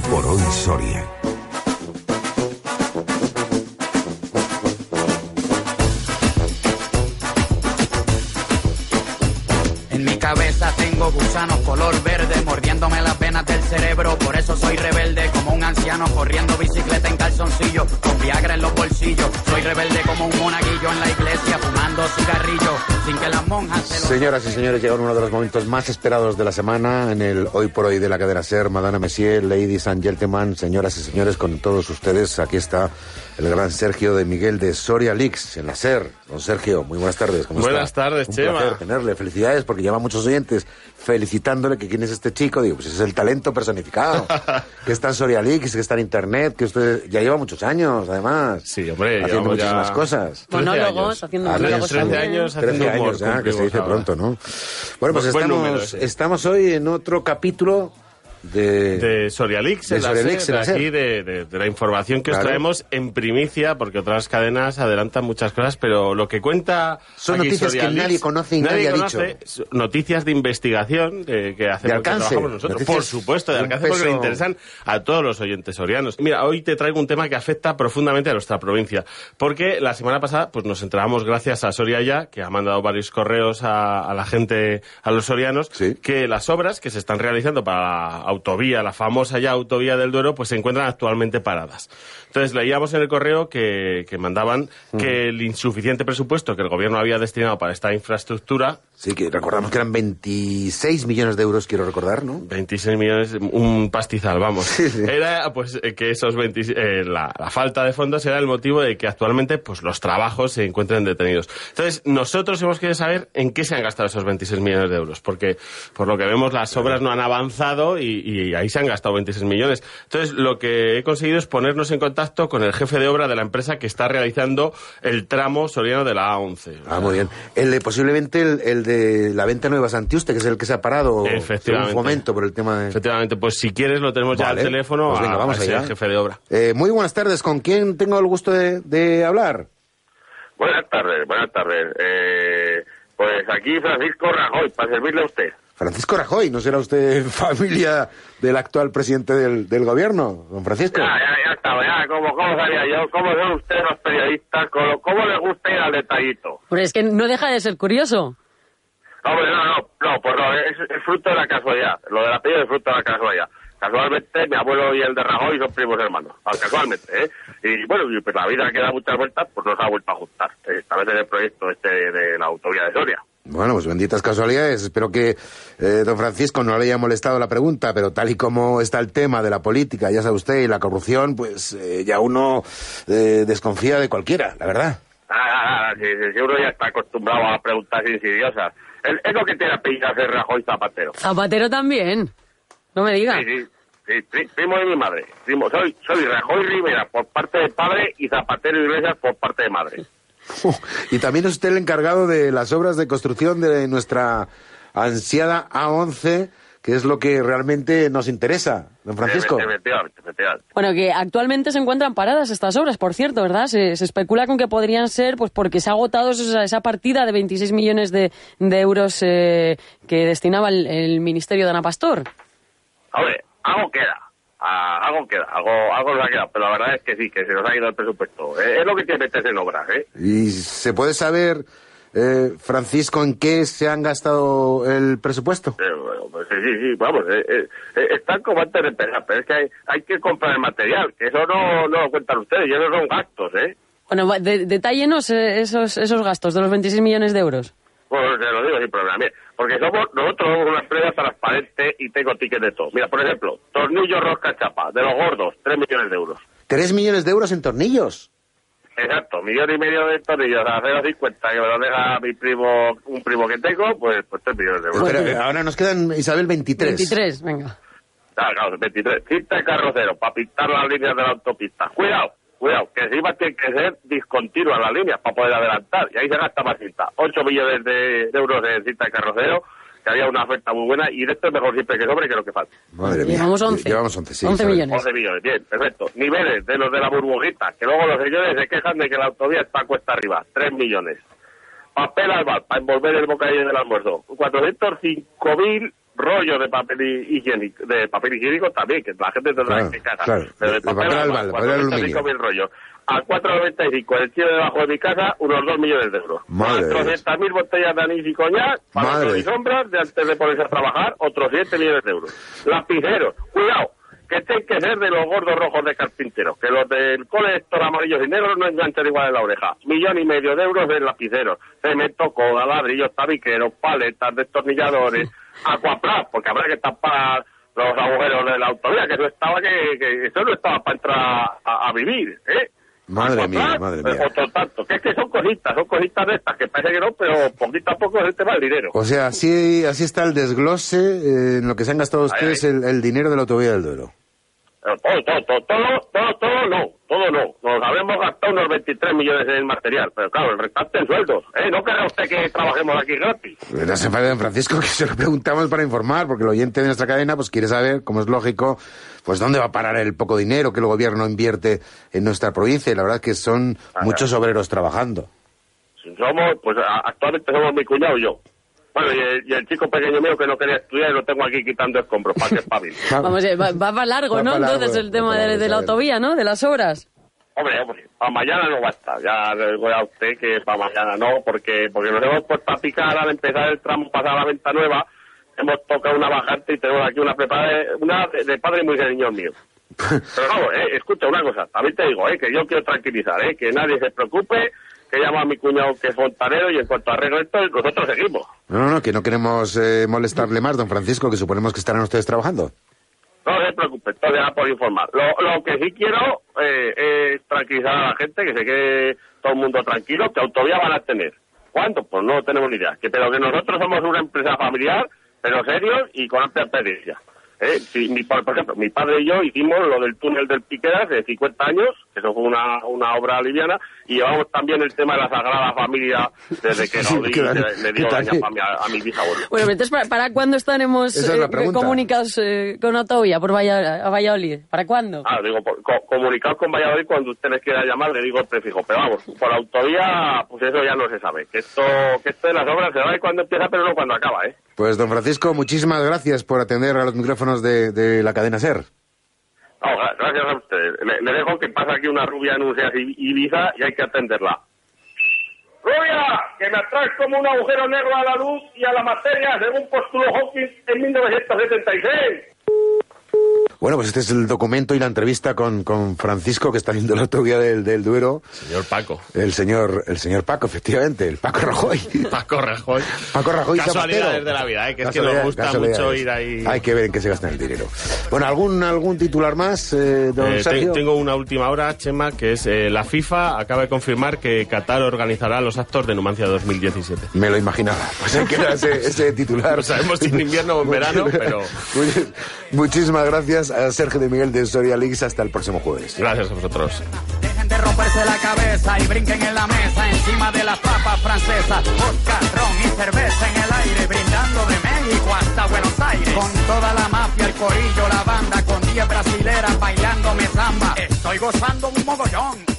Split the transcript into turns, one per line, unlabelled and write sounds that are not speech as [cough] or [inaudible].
por hoy Soria.
Tengo gusanos color verde mordiéndome las venas del cerebro. Por eso soy rebelde como un anciano corriendo bicicleta en calzoncillo con Viagra en los bolsillos. Soy rebelde como un monaguillo en la iglesia fumando cigarrillo sin que las monjas se lo...
Señoras y señores, llega uno de los momentos más esperados de la semana en el Hoy por Hoy de la cadena SER. Madame Messier, ladies and gentlemen, señoras y señores, con todos ustedes, aquí está el gran Sergio de Miguel de Soria Leaks en la SER. Don Sergio, muy buenas tardes. ¿cómo
Buenas
está?
tardes,
Un
Chema.
placer tenerle. Felicidades porque lleva muchos oyentes felicitándole que quién es este chico. Digo, pues es el talento personificado. [laughs] que está en Soria Leaks, que está en Internet, que usted ya lleva muchos años, además.
Sí, hombre,
Haciendo muchísimas
ya
cosas.
13
Monólogos, haciendo monólogos
13
también.
años
13
haciendo humor,
años ya, que se dice
ahora.
pronto, ¿no? Bueno, pues estamos,
número
estamos hoy en otro capítulo de...
De Sorialix,
De
la
Sorialix,
SER,
en la
de aquí,
SER.
de, de- de la información que os traemos en primicia, porque otras cadenas adelantan muchas cosas, pero lo que cuenta.
Son
aquí
noticias que nadie conoce y nadie ha
conoce, s- Noticias de investigación que hacemos que
alcance,
trabajamos nosotros. Por supuesto, de alcance, porque le
peso-
interesan a todos los oyentes sorianos. Mira, hoy te traigo un tema que afecta profundamente a nuestra provincia, porque la semana pasada pues nos enteramos gracias a Soria Ya, que ha mandado varios correos a, a la gente, a los sorianos,
Sí.
que las obras que se están realizando para la autovía, la famosa ya autovía del Duero, pues se encuentran actualmente paradas. Entonces leíamos en el correo que, que mandaban que el insuficiente presupuesto que el gobierno había destinado para esta infraestructura,
Sí, que recordamos que eran 26 millones de euros, quiero recordar, ¿no?
26 millones, un pastizal, vamos.
Sí, sí.
Era pues que esos 20, eh, la, la falta de fondos era el motivo de que actualmente pues los trabajos se encuentren detenidos. Entonces, nosotros hemos querido saber en qué se han gastado esos 26 millones de euros, porque por lo que vemos las obras no han avanzado y, y ahí se han gastado 26 millones. Entonces, lo que he conseguido es ponernos en contacto con el jefe de obra de la empresa que está realizando el tramo soriano de la A11.
Ah, muy bien. El de, posiblemente el, el de la venta nueva Santiuste, que es el que se ha parado
Efectivamente.
según fomento por el tema de...
Efectivamente, pues si quieres lo tenemos ya al teléfono
Pues venga,
a-
vamos
a
allá.
jefe de obra.
Eh, muy buenas tardes, ¿con quién tengo el gusto de, de hablar?
Buenas tardes, buenas tardes. Eh, pues aquí Francisco Rajoy, para servirle a usted.
Francisco Rajoy, ¿no será usted [laughs] familia del actual presidente del, del gobierno, don Francisco?
Ya, ya, ya estaba, ya, ¿cómo, cómo sabía yo? ¿Cómo son ustedes los periodistas? ¿Cómo, cómo les gusta ir al detallito?
Pero es que no deja de ser curioso.
Hombre, no, no, no, pues no, es, es fruto de la casualidad. Lo del apellido es fruto de la casualidad. Casualmente, mi abuelo y el de Rajoy son primos hermanos. Ah, Casualmente, ¿eh? Y bueno, y pues la vida que da muchas vueltas, pues no se ha vuelto a juntar. Esta vez en el proyecto este de la autovía de Soria.
Bueno, pues benditas casualidades. Espero que eh, don Francisco no le haya molestado la pregunta, pero tal y como está el tema de la política, ya sabe usted, y la corrupción, pues eh, ya uno eh, desconfía de cualquiera, la verdad.
Ah, ah, ah, sí, sí, sí, uno ya está acostumbrado a preguntas insidiosas. Es, es lo que tiene apellido hacer Rajoy Zapatero.
Zapatero también. No me diga.
Sí, sí, sí, pri- primo de mi madre. Primo, soy, soy Rajoy Rivera por parte de padre y Zapatero Iglesias por parte de madre. [laughs]
y también es usted el encargado de las obras de construcción de nuestra ansiada A11, que es lo que realmente nos interesa, don Francisco.
Bueno, que actualmente se encuentran paradas estas obras, por cierto, ¿verdad? Se, se especula con que podrían ser, pues porque se ha agotado esa, esa partida de 26 millones de, de euros eh, que destinaba el, el Ministerio de Ana Pastor.
Hombre, algo queda. Ah, algo queda, algo, algo nos ha quedado, pero la verdad es que sí, que se nos ha ido el presupuesto. Eh, es lo que tiene meterse en obras, ¿eh?
¿Y se puede saber, eh, Francisco, en qué se han gastado el presupuesto?
Eh, bueno, pues sí, sí, sí, vamos, eh, eh, eh, están como antes de empezar, pero es que hay, hay que comprar el material, que eso no, no lo cuentan ustedes, y esos son gastos, ¿eh?
Bueno, de- detállenos eh, esos, esos gastos de los 26 millones de euros.
Pues te lo digo sin problema, mire, porque [laughs] somos, nosotros somos una empresa transparente y tengo tickets de todo. Mira, por ejemplo, tornillo rosca chapa, de los gordos, 3 millones de euros.
Tres millones de euros en tornillos.
Exacto, millón y medio de tornillos a 0,50 que me lo deja mi primo, un primo que tengo, pues, pues 3 millones de euros.
Ahora nos quedan, Isabel, 23.
23, venga.
Ah, claro, 23. Cinta de carrocero para pintar las líneas de la autopista. Cuidado, cuidado, que encima tiene que ser discontinua las líneas para poder adelantar. Y ahí se gasta más cinta. 8 millones de, de euros de cinta de carrocero, que había una oferta muy buena y de esto es mejor siempre que sobre que lo que falta.
Madre mía.
Llevamos 11.
Llevamos 11, sí.
11
Isabel.
millones.
11 millones, bien, perfecto. Niveles de los de la burbujita, que luego los señores se quejan de que la autovía está cuesta arriba. 3 millones. Papel albal para envolver el bocadillo del almuerzo. 405.000 rollo de papel higiénico, de papel higiénico también, que la gente tendrá
Claro,
que cagar.
claro.
Pero de
El
papel,
papel albal, papel aluminio.
425.000 rollos. A 4,95 el cielo debajo de mi casa, unos 2 millones de euros.
Madre de Dios.
400.000 botellas de anís y coñac, para y sombras, de antes de ponerse a trabajar, otros 7 millones de euros. Lapiceros, cuidado, que tienen que ser de los gordos rojos de carpinteros, que los del cole estos amarillos y negros no enganchan igual en la oreja. Millón y medio de euros de lapiceros, cemento, coda, ladrillos, tabiqueros, paletas, destornilladores, [laughs] aquaplas, porque habrá que tapar los agujeros de la autovía, que eso estaba que, que eso no estaba para entrar a, a vivir, ¿eh?
Madre mía, madre
eh,
mía.
Otro tanto, que es que son cositas, son cositas de estas, que parece que no, pero poquito a poco se te va el dinero.
O sea, así, así está el desglose eh, en lo que se han gastado ustedes
ay.
el, el dinero de la autovía del Duero.
Eh, Todo, todo, todo, todo, todo, todo no, todo no. Nos habremos gastado unos 23 millones en el material, pero claro, el restante en sueldos. ¿eh? No querrá usted que trabajemos aquí gratis.
No se enfade, don Francisco, que se lo preguntamos para informar, porque el oyente de nuestra cadena pues quiere saber, como es lógico, pues dónde va a parar el poco dinero que el gobierno invierte en nuestra provincia. Y la verdad es que son muchos obreros trabajando.
Somos, pues actualmente somos mi cuñado y yo. Bueno, y el, y el chico pequeño mío que no quería estudiar y lo tengo aquí quitando escombros para que espabile. [laughs]
Vamos, eh, va, va para largo,
Va
¿no?
largo,
Entonces el tema de, la autovía, ¿no? De las obras.
Hombre, hombre, para mañana no va a estar. Ya le digo a usted que para mañana no, porque porque nos hemos puesto a picar al empezar el tramo pasar la venta nueva. Hemos tocado una bajante y tenemos aquí una preparada, de- una de, de padre muy señor mío. [laughs] Pero vamos, eh, escucha una cosa, también te digo, eh, que yo quiero tranquilizar, eh, que nadie se preocupe, que llama a mi cuñado que es fontanero y en cuanto arreglo esto, nosotros seguimos.
No, no, no, que no queremos eh, molestarle más, don Francisco, que suponemos que estarán ustedes trabajando.
No se preocupe, todo ya por informar. Lo, lo que sí quiero eh, es tranquilizar a la gente, que se quede todo el mundo tranquilo, que autovía van a tener. ¿Cuánto? Pues no tenemos ni idea. Que, pero que nosotros somos una empresa familiar, pero serios y con amplia experiencia. ¿Eh? Si mi, por ejemplo, mi padre y yo hicimos lo del túnel del Piqueras de 50 años, que eso fue una, una obra liviana, y llevamos también el tema de la Sagrada Familia desde que [laughs]
Sí,
le, le dio Fami a, a mi bisabuelo.
Bueno, entonces, ¿para, para cuándo estaremos
es la
eh, comunicados eh, con autovía por a Valladolid? ¿Para cuándo?
Ah, digo, por- co- comunicados con Valladolid cuando ustedes quieran llamar, le digo el prefijo. Pero vamos, por autovía, pues eso ya no se sabe. Que esto, que esto de las obras se sabe cuando empieza, pero no cuando acaba, ¿eh?
Pues, don Francisco, muchísimas gracias por atender a los micrófonos de, de la cadena SER.
No, gracias a ustedes. Le, le dejo que pasa aquí una rubia en un Seat Ibiza y hay que atenderla. ¡Rubia! Que me atraes como un agujero negro a la luz y a la materia, según postuló Hawking en 1976.
Bueno, pues este es el documento y la entrevista con, con Francisco, que está viendo la autovía del, del Duero.
Señor Paco.
El señor, el señor Paco, efectivamente, el Paco Rajoy. [laughs]
Paco Rajoy.
Paco Rajoy
Casualidades de la vida, ¿eh? que es que nos gusta mucho ir ahí.
Hay que ver en qué se gasta el dinero. Bueno, ¿algún, algún titular más, eh, don
Eh,
Sergio?
tengo una última hora, Chema, que es eh, la FIFA acaba de confirmar que Qatar organizará los actos de Numancia 2017.
Me lo imaginaba. [laughs] Pues ahí queda ese, ese titular.
No sabemos si en invierno o en verano, pero- [laughs]
Muchísimas gracias a Sergio de Miguel de Soria Leaks. Hasta el próximo jueves.
Gracias a vosotros.
Dejen de romperse la cabeza y brinquen en la mesa encima de las papas francesas. Vodka, ron y cerveza en el aire, brindando de México hasta Buenos Aires. Con toda la mafia, el corillo, la banda, con 10 brasileras bailándome samba. Estoy gozando un mogollón.